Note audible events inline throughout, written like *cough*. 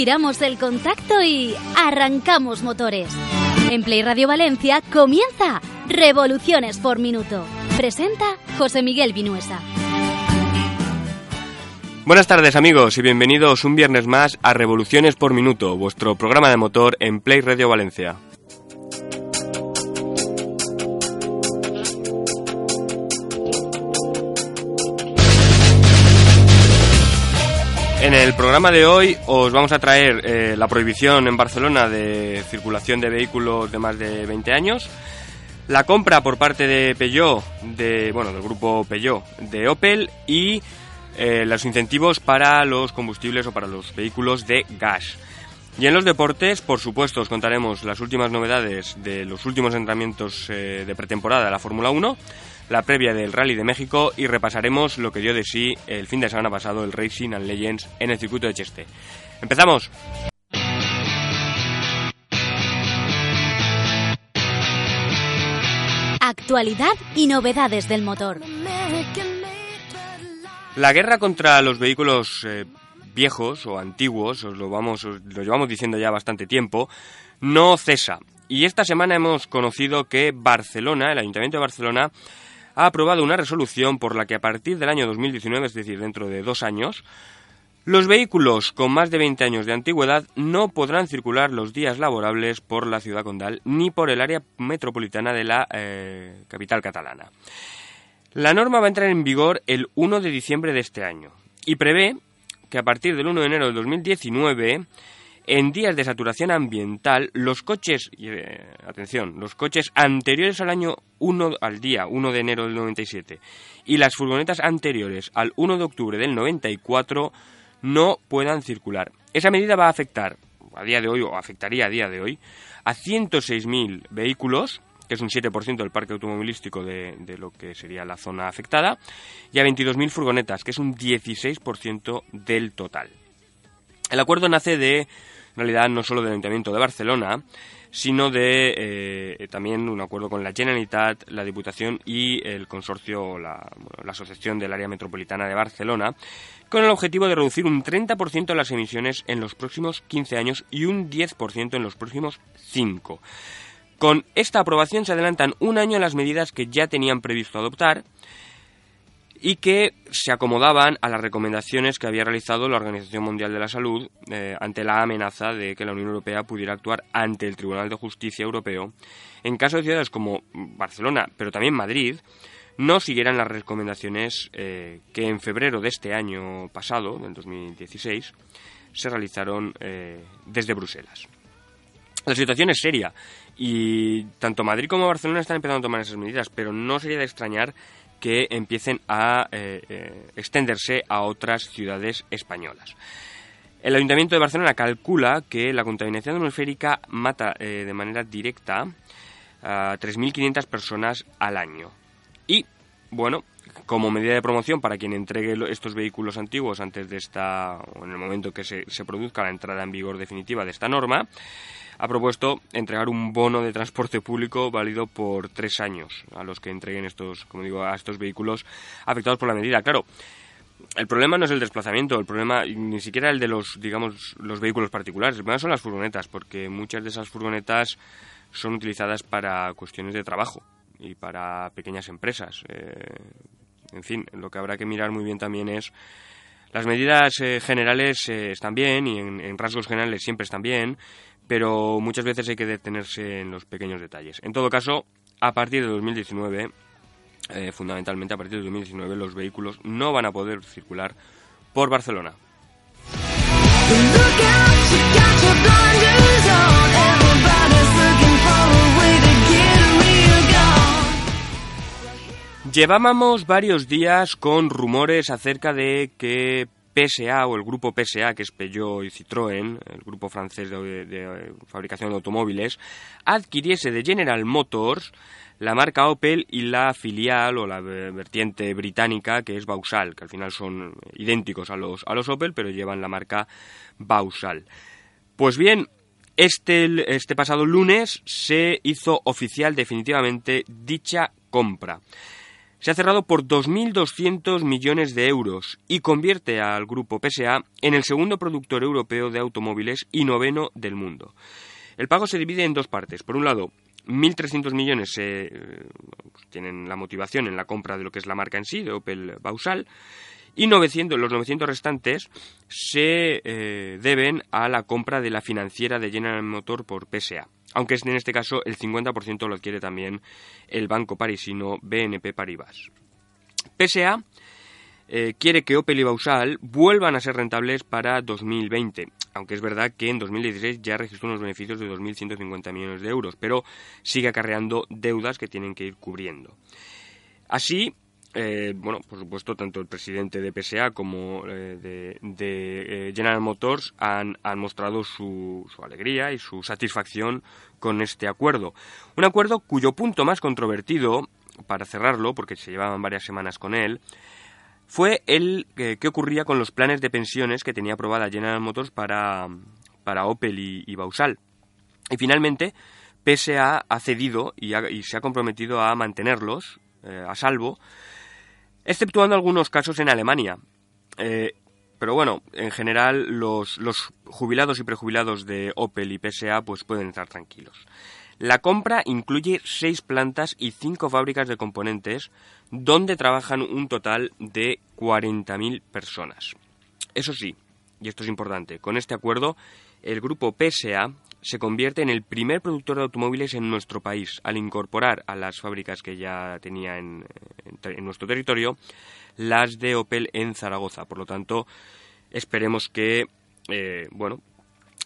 giramos el contacto y arrancamos motores. En Play Radio Valencia comienza Revoluciones por Minuto. Presenta José Miguel Vinuesa. Buenas tardes amigos y bienvenidos un viernes más a Revoluciones por Minuto, vuestro programa de motor en Play Radio Valencia. En el programa de hoy os vamos a traer eh, la prohibición en Barcelona de circulación de vehículos de más de 20 años, la compra por parte de Peugeot, de, bueno, del grupo Peugeot, de Opel y eh, los incentivos para los combustibles o para los vehículos de gas. Y en los deportes, por supuesto, os contaremos las últimas novedades de los últimos entrenamientos eh, de pretemporada de la Fórmula 1 la previa del Rally de México y repasaremos lo que dio de sí el fin de semana pasado el Racing and Legends en el circuito de Cheste. ¡Empezamos! Actualidad y novedades del motor. La guerra contra los vehículos eh, viejos o antiguos, os lo, vamos, os lo llevamos diciendo ya bastante tiempo, no cesa. Y esta semana hemos conocido que Barcelona, el Ayuntamiento de Barcelona, ha aprobado una resolución por la que a partir del año 2019, es decir, dentro de dos años, los vehículos con más de 20 años de antigüedad no podrán circular los días laborables por la ciudad condal ni por el área metropolitana de la eh, capital catalana. La norma va a entrar en vigor el 1 de diciembre de este año y prevé que a partir del 1 de enero de 2019 en días de saturación ambiental, los coches, eh, atención, los coches anteriores al año 1 al día 1 de enero del 97 y las furgonetas anteriores al 1 de octubre del 94 no puedan circular. Esa medida va a afectar a día de hoy o afectaría a día de hoy a 106.000 vehículos que es un 7% del parque automovilístico de, lo que sería la zona afectada, y a 22.000 furgonetas, que es un 16% del total. El acuerdo nace de en realidad no solo del Ayuntamiento de Barcelona, sino de eh, también un acuerdo con la Generalitat, la Diputación y el consorcio, la, la Asociación del Área Metropolitana de Barcelona, con el objetivo de reducir un 30% las emisiones en los próximos 15 años y un 10% en los próximos 5. Con esta aprobación se adelantan un año las medidas que ya tenían previsto adoptar, y que se acomodaban a las recomendaciones que había realizado la Organización Mundial de la Salud eh, ante la amenaza de que la Unión Europea pudiera actuar ante el Tribunal de Justicia Europeo en caso de ciudades como Barcelona, pero también Madrid, no siguieran las recomendaciones eh, que en febrero de este año pasado, del 2016, se realizaron eh, desde Bruselas. La situación es seria y tanto Madrid como Barcelona están empezando a tomar esas medidas, pero no sería de extrañar que empiecen a eh, eh, extenderse a otras ciudades españolas. El Ayuntamiento de Barcelona calcula que la contaminación atmosférica mata eh, de manera directa a 3.500 personas al año. Y, bueno, como medida de promoción para quien entregue estos vehículos antiguos antes de esta, o en el momento que se, se produzca la entrada en vigor definitiva de esta norma, ha propuesto entregar un bono de transporte público válido por tres años a los que entreguen estos, como digo, a estos vehículos afectados por la medida. Claro, el problema no es el desplazamiento, el problema ni siquiera el de los, digamos, los vehículos particulares, el problema son las furgonetas, porque muchas de esas furgonetas son utilizadas para cuestiones de trabajo y para pequeñas empresas. Eh, en fin, lo que habrá que mirar muy bien también es las medidas eh, generales eh, están bien y en, en, rasgos generales siempre están bien, pero muchas veces hay que detenerse en los pequeños detalles. En todo caso, a partir de 2019, eh, fundamentalmente a partir de 2019, los vehículos no van a poder circular por Barcelona. Llevábamos varios días con rumores acerca de que PSA o el grupo PSA, que es Peugeot y Citroën, el grupo francés de, fabricación de automóviles, adquiriese de General Motors la marca Opel y la filial o la vertiente británica que es Vauxhall, que al final son idénticos a los, a los Opel, pero llevan la marca Vauxhall. Pues bien, este, este pasado lunes se hizo oficial definitivamente dicha compra. Se ha cerrado por 2.200 millones de euros y convierte al grupo PSA en el segundo productor europeo de automóviles y noveno del mundo. El pago se divide en dos partes. Por un lado, 1.300 millones eh, tienen la motivación en la compra de lo que es la marca en sí, de Opel Bausal, y 900, los 900 restantes se eh, deben a la compra de la financiera de General Motor por PSA, aunque en este caso el 50% lo adquiere también el banco parisino BNP Paribas. PSA eh, quiere que Opel y Bausal vuelvan a ser rentables para 2020, aunque es verdad que en 2016 ya registró unos beneficios de 2.150 millones de euros, pero sigue acarreando deudas que tienen que ir cubriendo. Así, eh, bueno, por supuesto, tanto el presidente de PSA como eh, de, eh, General Motors han, mostrado su, alegría y su satisfacción con este acuerdo. Un acuerdo cuyo punto más controvertido, para cerrarlo, porque se llevaban varias semanas con él, fue el que ocurría con los planes de pensiones que tenía aprobada General Motors para, para Opel y, Bausal. Y finalmente, PSA ha cedido y, y se ha comprometido a mantenerlos a salvo exceptuando algunos casos en Alemania. Eh, pero bueno, en general los, jubilados y prejubilados de Opel y PSA pues pueden estar tranquilos. La compra incluye seis plantas y cinco fábricas de componentes donde trabajan un total de 40.000 personas. Eso sí, y esto es importante, con este acuerdo el grupo PSA se convierte en el primer productor de automóviles en nuestro país, al incorporar a las fábricas que ya tenía en, nuestro territorio las de Opel en Zaragoza. Por lo tanto, esperemos que, eh, bueno,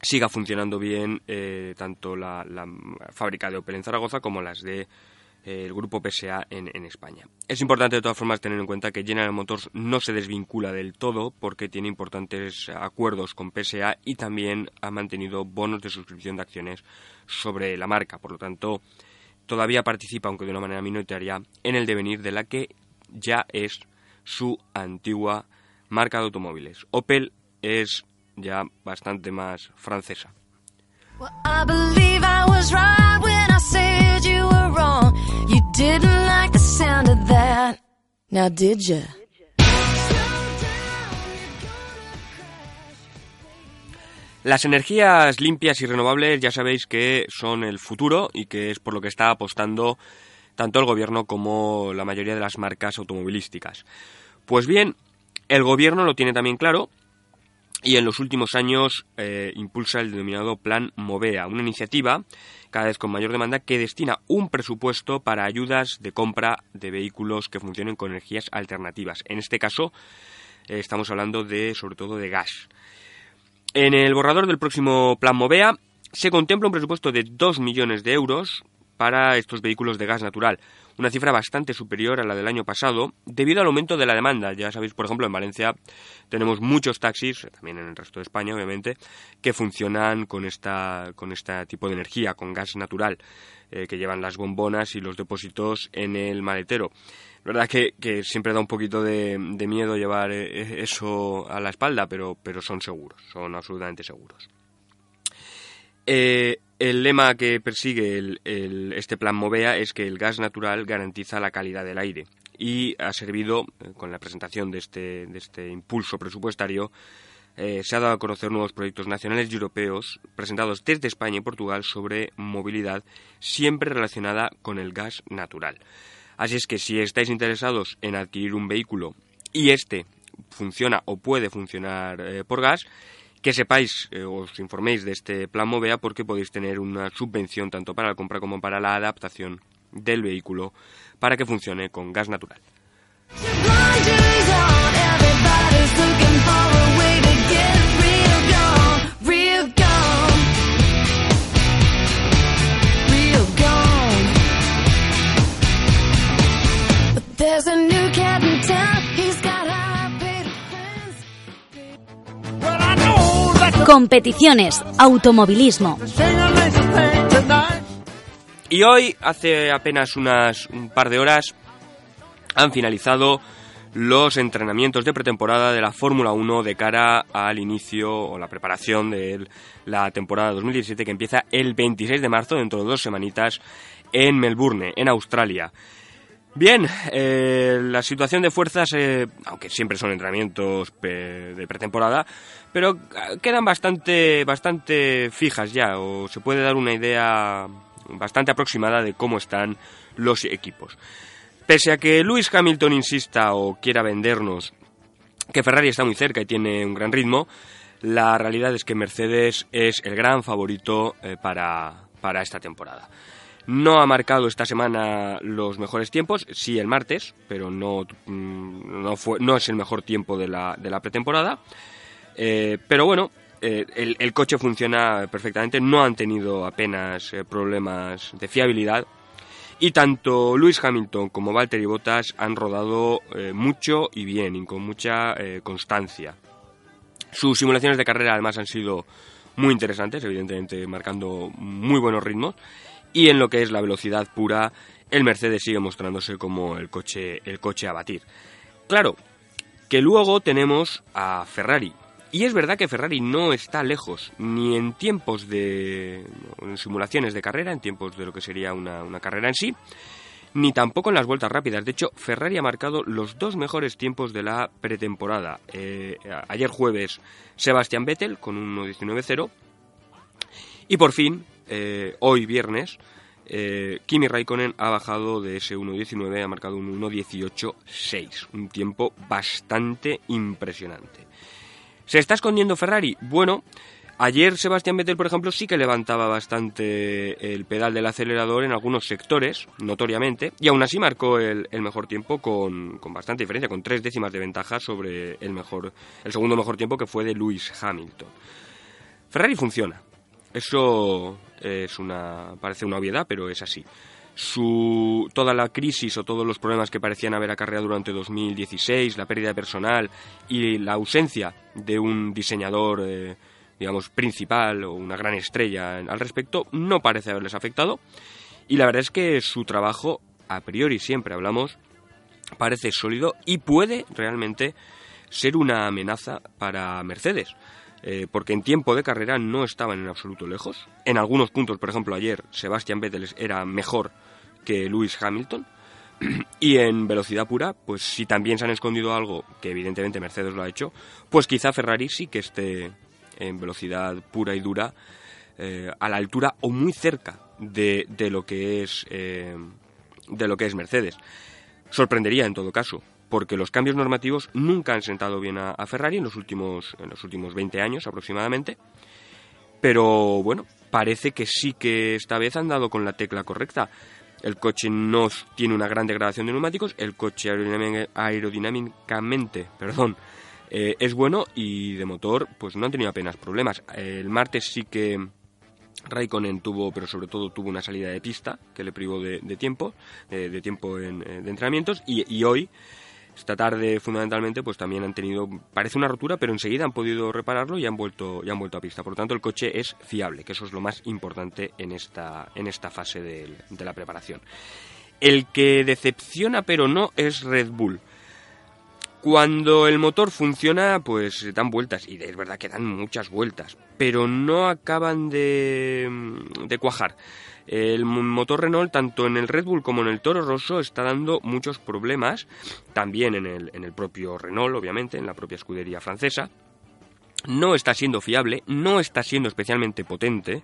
siga funcionando bien eh, tanto la, la, fábrica de Opel en Zaragoza como las de el grupo PSA en, España. Es importante de todas formas tener en cuenta que General Motors no se desvincula del todo porque tiene importantes acuerdos con PSA y también ha mantenido bonos de suscripción de acciones sobre la marca. Por lo tanto, todavía participa, aunque de una manera minoritaria, en el devenir de la que ya es su antigua marca de automóviles. Opel es ya bastante más francesa. Las energías limpias y renovables ya sabéis que son el futuro y que es por lo que está apostando tanto el gobierno como la mayoría de las marcas automovilísticas. Pues bien, el gobierno lo tiene también claro y en los últimos años eh, impulsa el denominado Plan Movea, una iniciativa cada vez con mayor demanda que destina un presupuesto para ayudas de compra de vehículos que funcionen con energías alternativas. En este caso eh, estamos hablando de sobre todo de gas. En el borrador del próximo Plan Movea se contempla un presupuesto de 2 millones de euros para estos vehículos de gas natural, una cifra bastante superior a la del año pasado debido al aumento de la demanda. Ya sabéis, por ejemplo, en Valencia tenemos muchos taxis, también en el resto de España, obviamente, que funcionan con esta con este tipo de energía, con gas natural, eh, que llevan las bombonas y los depósitos en el maletero. La verdad que, que siempre da un poquito de, miedo llevar eh, eso a la espalda, pero, pero son seguros, son absolutamente seguros. Eh, el lema que persigue este plan Movea es que el gas natural garantiza la calidad del aire y ha servido, eh, con la presentación de este, de este impulso presupuestario, eh, se ha dado a conocer nuevos proyectos nacionales y europeos presentados desde España y Portugal sobre movilidad siempre relacionada con el gas natural. Así es que si estáis interesados en adquirir un vehículo y este funciona o puede funcionar eh, por gas, que sepáis eh, os informéis de este plan Movea porque podéis tener una subvención tanto para la compra como para la adaptación del vehículo para que funcione con gas natural. Competiciones, automovilismo. Y hoy, hace apenas unas un par de horas, han finalizado los entrenamientos de pretemporada de la Fórmula 1 de cara al inicio o la preparación de la temporada 2017 que empieza el 26 de marzo, dentro de dos semanitas, en Melbourne, en Australia. Bien, eh, la situación de fuerzas, eh, aunque siempre son entrenamientos de pretemporada, pero quedan bastante, bastante fijas ya, o se puede dar una idea bastante aproximada de cómo están los equipos. Pese a que Lewis Hamilton insista o quiera vendernos que Ferrari está muy cerca y tiene un gran ritmo, la realidad es que Mercedes es el gran favorito eh, para, para esta temporada. No ha marcado esta semana los mejores tiempos, sí el martes, pero no, mm, no, fue, no es el mejor tiempo de la, pretemporada. Eh, pero bueno, eh, el, coche funciona perfectamente, no han tenido apenas problemas de fiabilidad. Y tanto Lewis Hamilton como Valtteri Bottas han rodado mucho y bien y con mucha constancia. Sus simulaciones de carrera además han sido muy interesantes, evidentemente marcando muy buenos ritmos. Y en lo que es la velocidad pura, el Mercedes sigue mostrándose como el coche, el coche a batir. Claro, que luego tenemos a Ferrari. Y es verdad que Ferrari no está lejos, ni en tiempos de en simulaciones de carrera, en tiempos de lo que sería una, una carrera en sí, ni tampoco en las vueltas rápidas. De hecho, Ferrari ha marcado los dos mejores tiempos de la pretemporada. Eh, ayer jueves, Sebastián Vettel con un 1.19.0. Y por fin, eh, hoy viernes, eh, Kimi Raikkonen ha bajado de ese 1.19, ha marcado un 1.18.6. Un tiempo bastante impresionante. ¿Se está escondiendo Ferrari? Bueno, Ayer Sebastián Vettel, por ejemplo, sí que levantaba bastante el pedal del acelerador en algunos sectores, notoriamente, y aún así marcó el, mejor tiempo con, bastante diferencia, con tres décimas de ventaja sobre el, mejor, el segundo mejor tiempo que fue de Lewis Hamilton. Ferrari funciona. Eso es una, parece una obviedad, pero es así. Su, toda la crisis o todos los problemas que parecían haber acarreado durante 2016, la pérdida de personal y la ausencia de un diseñador eh, digamos, principal o una gran estrella al respecto, no parece haberles afectado. Y la verdad es que su trabajo, a priori siempre hablamos, parece sólido y puede realmente ser una amenaza para Mercedes. Eh, porque en tiempo de carrera no estaban en absoluto lejos. En algunos puntos, por ejemplo, ayer Sebastian Vettel era mejor que Lewis Hamilton. *clears throat* Y en velocidad pura, pues si también se han escondido algo, que evidentemente Mercedes lo ha hecho, pues quizá Ferrari sí que esté en velocidad pura y dura eh, a la altura o muy cerca de, de lo que es eh, de lo que es Mercedes. Sorprendería en todo caso, porque los cambios normativos nunca han sentado bien a, Ferrari en los últimos en los últimos 20 años aproximadamente. Pero bueno, parece que sí que esta vez han dado con la tecla correcta. El coche no tiene una gran degradación de neumáticos, el coche aerodinámicamente, perdón, eh, es bueno y de motor pues no han tenido apenas problemas. El martes sí que Raikkonen tuvo, pero sobre todo tuvo una salida de pista que le privó de, tiempo, de, tiempo en, eh, de entrenamientos y, hoy esta tarde fundamentalmente pues también han tenido parece una rotura pero enseguida han podido repararlo y han vuelto y han vuelto a pista. Por lo tanto el coche es fiable que eso es lo más importante en esta en esta fase de, de la preparación. El que decepciona pero no es Red Bull cuando el motor funciona, pues dan vueltas, y es verdad que dan muchas vueltas, pero no acaban de, de cuajar. El motor Renault, tanto en el Red Bull como en el Toro Rosso, está dando muchos problemas, también en el, en el propio Renault, obviamente, en la propia escudería francesa. No está siendo fiable, no está siendo especialmente potente,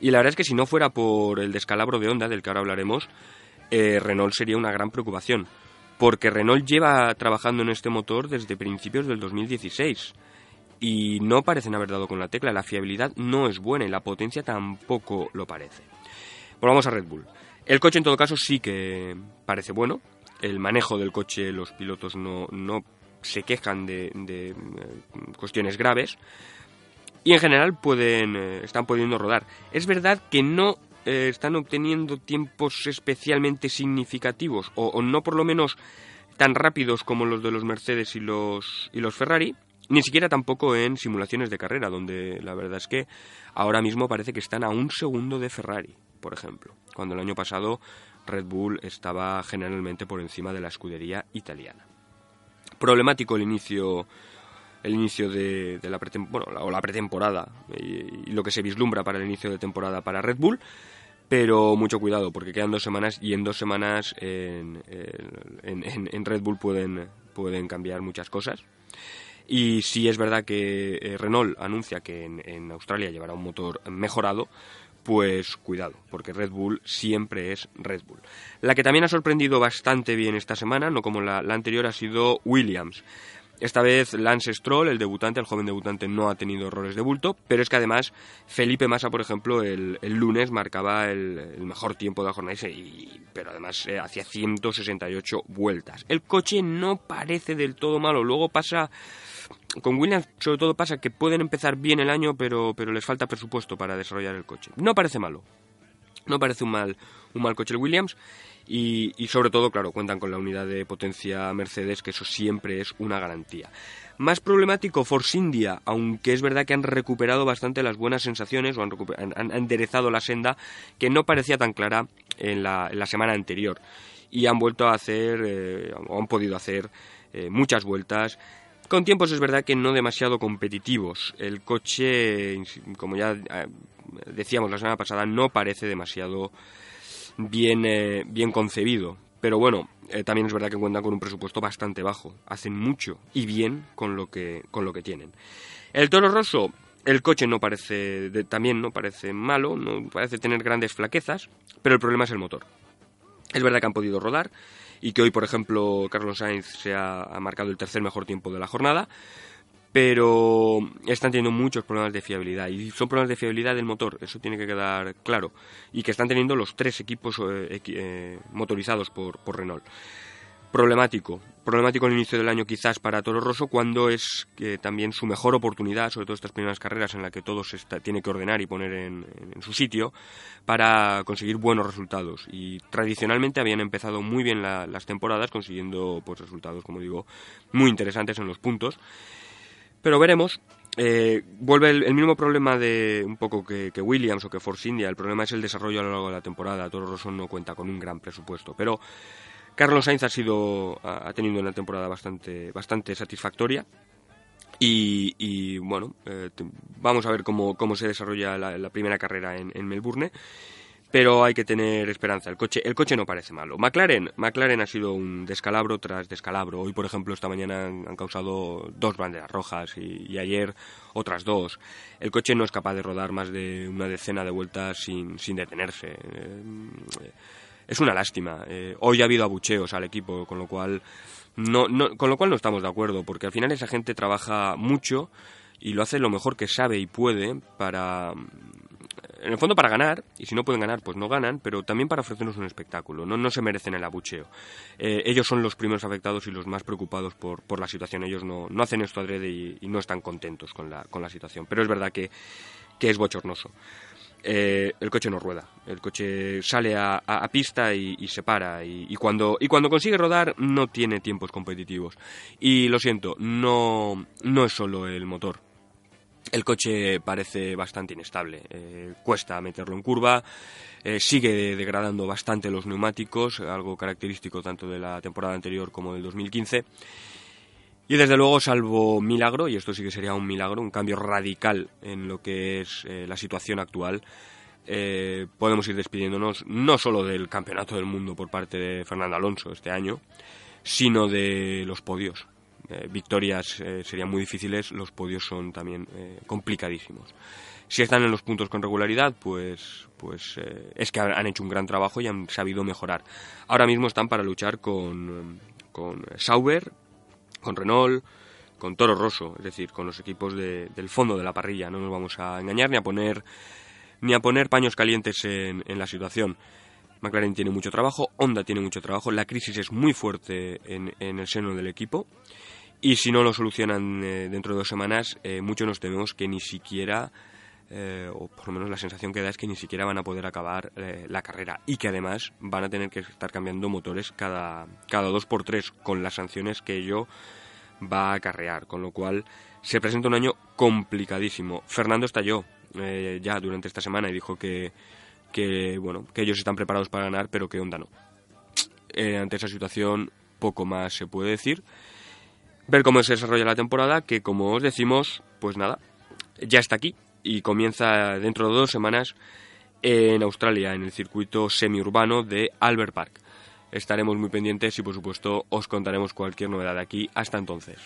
y la verdad es que si no fuera por el descalabro de onda, del que ahora hablaremos, eh, Renault sería una gran preocupación porque Renault lleva trabajando en este motor desde principios del 2016 y no parecen haber dado con la tecla. La fiabilidad no es buena y la potencia tampoco lo parece. Volvamos a Red Bull. El coche en todo caso sí que parece bueno. El manejo del coche, los pilotos no, se quejan de, eh, cuestiones graves. Y en general pueden, eh, están pudiendo rodar. Es verdad que no eh, están obteniendo tiempos especialmente significativos, o, no por lo menos tan rápidos como los de los Mercedes y los, y los Ferrari, ni siquiera tampoco en simulaciones de carrera, donde la verdad es que ahora mismo parece que están a un segundo de Ferrari, por ejemplo, cuando el año pasado Red Bull estaba generalmente por encima de la escudería italiana. Problemático el inicio el inicio de, la, bueno, o la pretemporada y, lo que se vislumbra para el inicio de temporada para Red Bull, pero mucho cuidado porque quedan dos semanas y en dos semanas en, en, Red Bull pueden, pueden cambiar muchas cosas. Y si es verdad que eh, Renault anuncia que en, Australia llevará un motor mejorado, pues cuidado, porque Red Bull siempre es Red Bull. La que también ha sorprendido bastante bien esta semana, no como la anterior, ha sido Williams. Esta vez Lance Stroll, el debutante, el joven debutante, no ha tenido errores de bulto, pero es que además Felipe Massa, por ejemplo, el, lunes marcaba el, mejor tiempo de la jornada, y, pero además eh, hacía 168 vueltas. El coche no parece del todo malo, luego pasa... Con Williams sobre todo pasa que pueden empezar bien el año, pero, pero les falta presupuesto para desarrollar el coche. No parece malo, no parece un mal, un mal coche el Williams y, sobre todo, claro, cuentan con la unidad de potencia Mercedes, que eso siempre es una garantía. Más problemático Force India, aunque es verdad que han recuperado bastante las buenas sensaciones o han, enderezado la senda que no parecía tan clara en la, semana anterior. Y han vuelto a hacer, eh, o han podido hacer eh, muchas vueltas. Con tiempos es verdad que no demasiado competitivos. El coche, como ya eh, decíamos la semana pasada, no parece demasiado bien, eh, bien concebido. Pero bueno, eh, también es verdad que cuentan con un presupuesto bastante bajo. Hacen mucho y bien con lo que, con lo que tienen. El Toro Rosso, el coche no parece, también no parece malo, no parece tener grandes flaquezas, pero el problema es el motor. Es verdad que han podido rodar y que hoy, por ejemplo, Carlos Sainz se ha marcado el tercer mejor tiempo de la jornada, pero están teniendo muchos problemas de fiabilidad y son problemas de fiabilidad del motor, eso tiene que quedar claro, y que están teniendo los tres equipos eh, eh, motorizados por, Renault. Problemático, problemático el inicio del año quizás para Toro Rosso cuando es también su mejor oportunidad, sobre todo estas primeras carreras en las que todo se tiene que ordenar y poner en, su sitio para conseguir buenos resultados. Y tradicionalmente habían empezado muy bien las temporadas consiguiendo pues, resultados, como digo, muy interesantes en los puntos. Pero veremos. Eh, vuelve el, mismo problema de un poco que, Williams o que Force India. El problema es el desarrollo a lo largo de la temporada. Toro Rosso no cuenta con un gran presupuesto. Pero Carlos Sainz ha sido ha tenido una temporada bastante bastante satisfactoria. Y, bueno, eh, vamos a ver cómo, cómo se desarrolla la, primera carrera en, en Melbourne pero hay que tener esperanza. El coche, el coche no parece malo. McLaren, McLaren ha sido un descalabro tras descalabro. Hoy, por ejemplo, esta mañana han, causado dos banderas rojas y, ayer otras dos. El coche no es capaz de rodar más de una decena de vueltas sin, sin detenerse. Eh, es una lástima. Eh, hoy ha habido abucheos al equipo, con lo cual no, no, con lo cual no estamos de acuerdo, porque al final esa gente trabaja mucho y lo hace lo mejor que sabe y puede para en el fondo para ganar, y si no pueden ganar, pues no ganan, pero también para ofrecernos un espectáculo, no, no se merecen el abucheo. Eh, ellos son los primeros afectados y los más preocupados por, por la situación, ellos no, no hacen esto adrede y, y, no están contentos con la, con la situación, pero es verdad que, que es bochornoso. Eh, el coche no rueda, el coche sale a, a, pista y, se para, y, y, cuando, y cuando consigue rodar no tiene tiempos competitivos. Y lo siento, no, no es solo el motor, el coche parece bastante inestable, eh, cuesta meterlo en curva, eh, sigue degradando bastante los neumáticos, algo característico tanto de la temporada anterior como del 2015. Y desde luego, salvo milagro, y esto sí que sería un milagro, un cambio radical en lo que es eh, la situación actual, podemos ir despidiéndonos no solo del campeonato del mundo por parte de Fernando Alonso este año, sino de los podios. Eh, victorias eh, serían muy difíciles, los podios son también eh, complicadísimos. Si están en los puntos con regularidad, pues, pues es que han hecho un gran trabajo y han sabido mejorar. Ahora mismo están para luchar con, con Sauber, con Renault, con Toro Rosso, es decir, con los equipos del fondo de la parrilla. No nos vamos a engañar ni a poner, ni a poner paños calientes en, en la situación. McLaren tiene mucho trabajo, Honda tiene mucho trabajo, la crisis es muy fuerte en, en el seno del equipo y si no lo solucionan eh, dentro de dos semanas, eh, muchos nos tememos que ni siquiera, eh, o por lo menos la sensación que da es que ni siquiera van a poder acabar la carrera y que además van a tener que estar cambiando motores cada, cada dos por tres con las sanciones que ello va a acarrear. Con lo cual se presenta un año complicadísimo. Fernando estalló ya durante esta semana y dijo que, que, bueno, que ellos están preparados para ganar, pero que Honda no. ante esa situación poco más se puede decir ver cómo se desarrolla la temporada, que como os decimos, pues nada, ya está aquí y comienza dentro de dos semanas en Australia, en el circuito semiurbano de Albert Park. Estaremos muy pendientes y por supuesto os contaremos cualquier novedad aquí. Hasta entonces.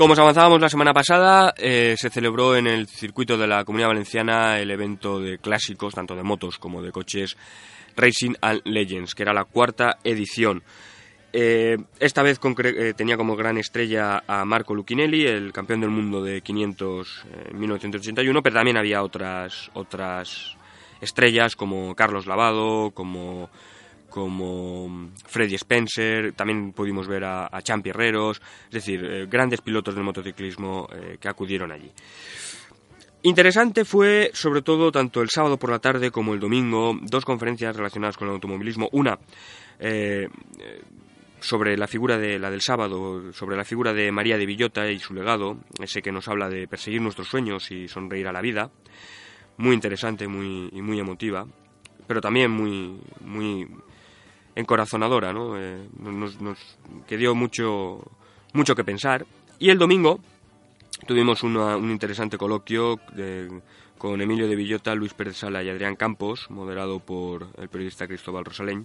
Como os avanzábamos la semana pasada, eh, se celebró en el circuito de la Comunidad Valenciana el evento de clásicos, tanto de motos como de coches, Racing and Legends, que era la cuarta edición. Eh, esta vez eh, tenía como gran estrella a Marco Lucchinelli, el campeón del mundo de 500 en 1981, pero también había otras, otras estrellas como Carlos Lavado, como como Freddy Spencer, también pudimos ver a, a Champi Herreros, es decir, eh, grandes pilotos del motociclismo eh, que acudieron allí. Interesante fue, sobre todo, tanto el sábado por la tarde como el domingo, dos conferencias relacionadas con el automovilismo. Una eh, sobre la figura de la del sábado, sobre la figura de María de Villota y su legado, ese que nos habla de perseguir nuestros sueños y sonreír a la vida. Muy interesante muy, y muy emotiva, pero también muy, muy encorazonadora, ¿no? Eh, que dio mucho, mucho que pensar. Y el domingo tuvimos un interesante coloquio con Emilio de Villota, Luis Pérez Sala y Adrián Campos, moderado por el periodista Cristóbal Rosaleñ,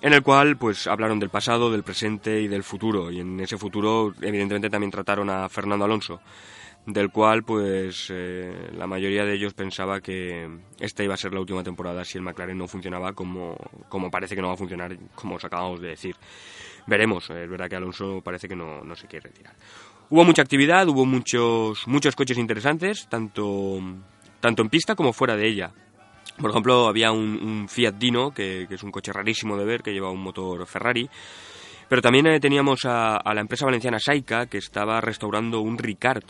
en el cual pues hablaron del pasado, del presente y del futuro. Y en ese futuro, evidentemente, también trataron a Fernando Alonso del cual pues eh, la mayoría de ellos pensaba que esta iba a ser la última temporada si el McLaren no funcionaba como, como parece que no va a funcionar, como os acabamos de decir. Veremos, es verdad que Alonso parece que no, no se quiere retirar. Hubo mucha actividad, hubo muchos, muchos coches interesantes, tanto, tanto en pista como fuera de ella. Por ejemplo, había un, Fiat Dino, que, es un coche rarísimo de ver, que lleva un motor Ferrari. Pero también eh, teníamos a, la empresa valenciana Saika, que estaba restaurando un Ricard,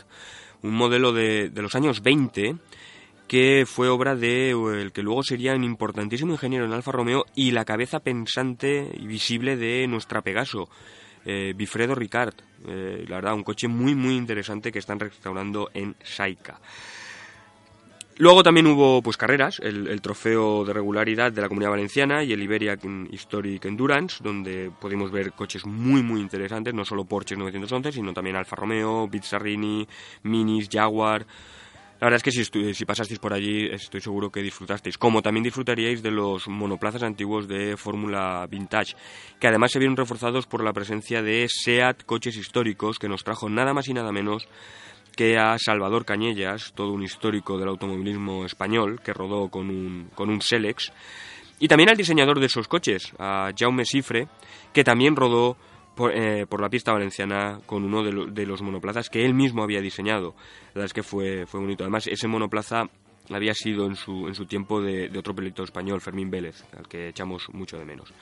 un modelo de, los años 20 que fue obra de el que luego sería un importantísimo ingeniero en Alfa Romeo y la cabeza pensante y visible de nuestra Pegaso, eh, Bifredo Ricard. Eh, la verdad, un coche muy muy interesante que están restaurando en Saika. Luego también hubo pues carreras, el, trofeo de regularidad de la Comunidad Valenciana y el Iberia Historic Endurance, donde pudimos ver coches muy muy interesantes, no solo Porsche 911, sino también Alfa Romeo, Bizzarrini, Minis, Jaguar. La verdad es que si, si pasasteis por allí estoy seguro que disfrutasteis, como también disfrutaríais de los monoplazas antiguos de Fórmula Vintage, que además se vieron reforzados por la presencia de SEAT coches históricos, que nos trajo nada más y nada menos que a Salvador Cañellas, todo un histórico del automovilismo español, que rodó con un, con un Selex, y también al diseñador de esos coches, a Jaume Sifre, que también rodó por, eh, por la pista valenciana con uno de, los monoplazas que él mismo había diseñado. La verdad es que fue, fue bonito. Además, ese monoplaza había sido en su, en su tiempo de, otro piloto español, Fermín Vélez, al que echamos mucho de menos.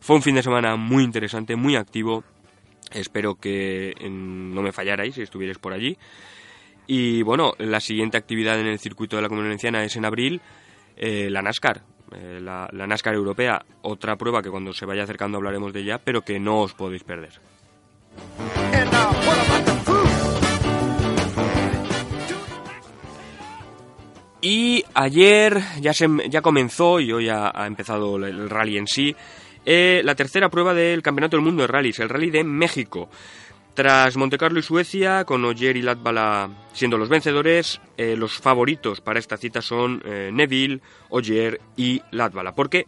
Fue un fin de semana muy interesante, muy activo. Espero que no me fallarais si estuvierais por allí. Y bueno, la siguiente actividad en el circuito de la Comunidad Valenciana es en abril, eh, la NASCAR. Eh, la, NASCAR europea, otra prueba que cuando se vaya acercando hablaremos de ella, pero que no os podéis perder. Y ayer ya, se, ya comenzó y hoy ha, empezado el rally en sí, eh, la tercera prueba del Campeonato del Mundo de Rallys, el Rally de México. Tras Montecarlo y Suecia, con Oyer y Latvala siendo los vencedores, eh, los favoritos para esta cita son eh, Neville, Oyer y Latvala. Porque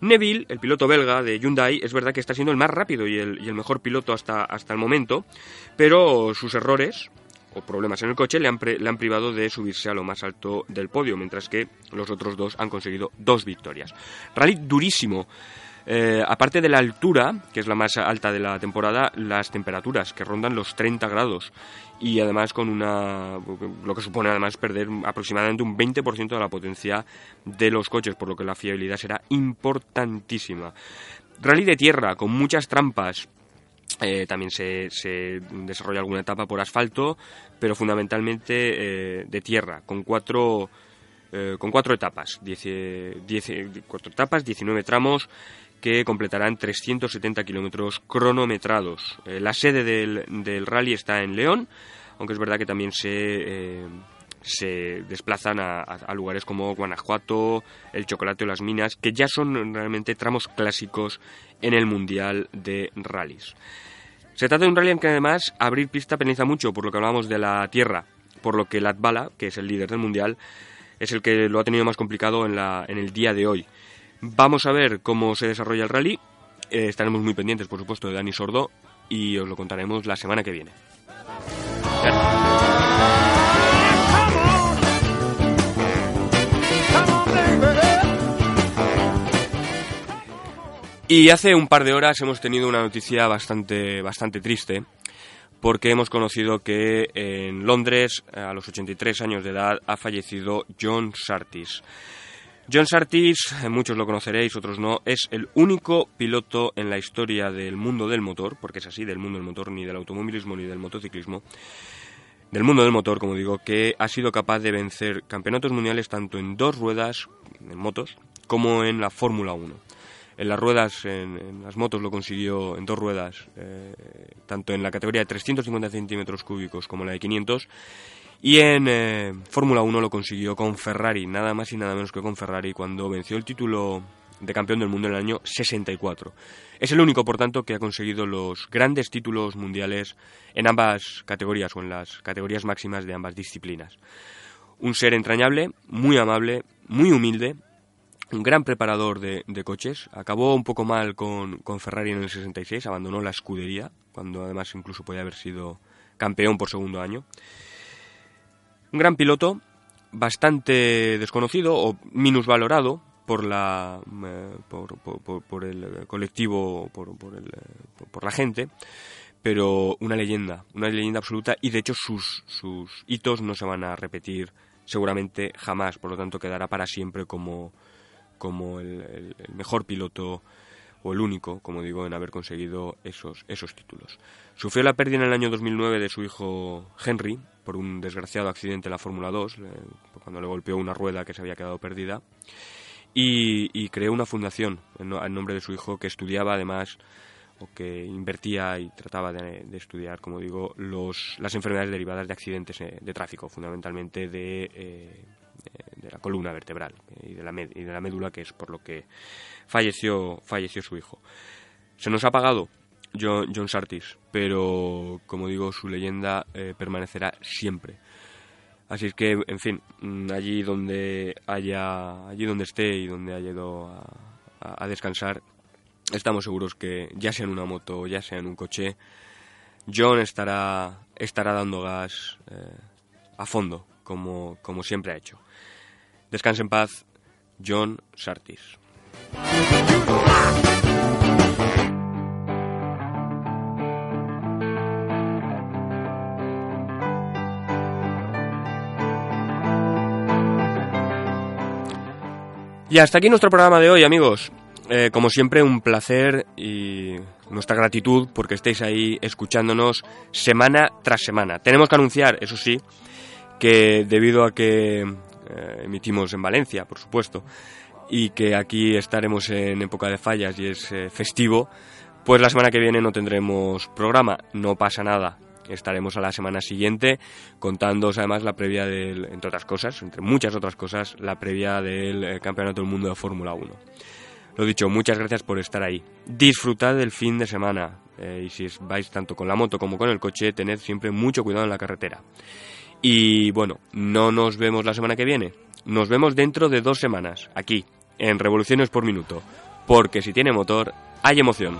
Neville, el piloto belga de Hyundai, es verdad que está siendo el más rápido y el, mejor piloto hasta, hasta el momento, pero sus errores o problemas en el coche le han, le han privado de subirse a lo más alto del podio, mientras que los otros dos han conseguido dos victorias. Rally durísimo. Eh, aparte de la altura, que es la más alta de la temporada, las temperaturas, que rondan los 30 grados. Y además con una. lo que supone además perder aproximadamente un 20% de la potencia de los coches, por lo que la fiabilidad será importantísima. Rally de tierra, con muchas trampas, eh, también se, desarrolla alguna etapa por asfalto, pero fundamentalmente eh, de tierra, con cuatro, con cuatro etapas, cuatro etapas, 19 tramos que completarán 370 kilómetros cronometrados. Eh, la sede del, rally está en León, aunque es verdad que también se, eh, desplazan a, lugares como Guanajuato, el Chocolate o las Minas, que ya son realmente tramos clásicos en el Mundial de Rallys. Se trata de un rally en que además abrir pista penaliza mucho, por lo que hablábamos de la tierra, por lo que Latvala, que es el líder del Mundial, es el que lo ha tenido más complicado en, la, en el día de hoy. Vamos a ver cómo se desarrolla el rally. Eh, estaremos muy pendientes, por supuesto, de Dani Sordo y os lo contaremos la semana que viene. Y hace un par de horas hemos tenido una noticia bastante, bastante triste, porque hemos conocido que en Londres, a los 83 años de edad, ha fallecido John Sartis. John Sartis, muchos lo conoceréis, otros no, es el único piloto en la historia del mundo del motor, porque es así, del mundo del motor, ni del automovilismo ni del motociclismo, del mundo del motor, como digo, que ha sido capaz de vencer campeonatos mundiales tanto en dos ruedas, en motos, como en la Fórmula 1. En las ruedas, en, las motos lo consiguió en dos ruedas, eh, tanto en la categoría de 350 centímetros cúbicos como en la de 500, y en eh, Fórmula 1 lo consiguió con Ferrari, nada más y nada menos que con Ferrari, cuando venció el título de campeón del mundo en el año 64. Es el único, por tanto, que ha conseguido los grandes títulos mundiales en ambas categorías o en las categorías máximas de ambas disciplinas. Un ser entrañable, muy amable, muy humilde, un gran preparador de, coches. Acabó un poco mal con, con, Ferrari en el 66, abandonó la escudería, cuando además incluso podía haber sido campeón por segundo año. Un gran piloto, bastante desconocido o minusvalorado por la eh, por, el colectivo por, por, la gente pero una leyenda una leyenda absoluta y de hecho sus sus hitos no se van a repetir seguramente jamás. Por lo tanto quedará para siempre como como el mejor piloto o el único, como digo, en haber conseguido esos, esos títulos. Sufrió la pérdida en el año 2009 de su hijo Henry por un desgraciado accidente en la Fórmula 2, cuando le golpeó una rueda que se había quedado perdida, y, creó una fundación en, nombre de su hijo que estudiaba además o que invertía y trataba de, estudiar, como digo, los, las enfermedades derivadas de accidentes eh, de tráfico, fundamentalmente de eh, de la columna vertebral y de la, y de la médula, que es por lo que falleció, falleció su hijo. Se nos ha apagado John, John Sartis, pero como digo, su leyenda eh, permanecerá siempre. Así es que, en fin, mm, allí donde haya, allí donde esté y donde haya ido a, descansar, estamos seguros que ya sea en una moto, ya sea en un coche, John estará, estará dando gas eh, a fondo, como, como siempre ha hecho. Descanse en paz, John Sartis. Y hasta aquí nuestro programa de hoy, amigos. Eh, como siempre, un placer y nuestra gratitud porque estéis ahí escuchándonos semana tras semana. Tenemos que anunciar, eso sí, que debido a que eh, emitimos en Valencia, por supuesto, y que aquí estaremos en época de fallas y es eh, festivo, pues la semana que viene no tendremos programa, no pasa nada. Estaremos a la semana siguiente contándoos además la previa del, entre otras cosas, entre muchas otras cosas, la previa del eh, Campeonato del Mundo de Fórmula 1. Lo dicho, muchas gracias por estar ahí. Disfrutad del fin de semana y si vais tanto con la moto como con el coche, tened siempre mucho cuidado en la carretera. Y bueno, no nos vemos la semana que viene. Nos vemos dentro de dos semanas, aquí, en Revoluciones por Minuto. Porque si tiene motor, hay emoción.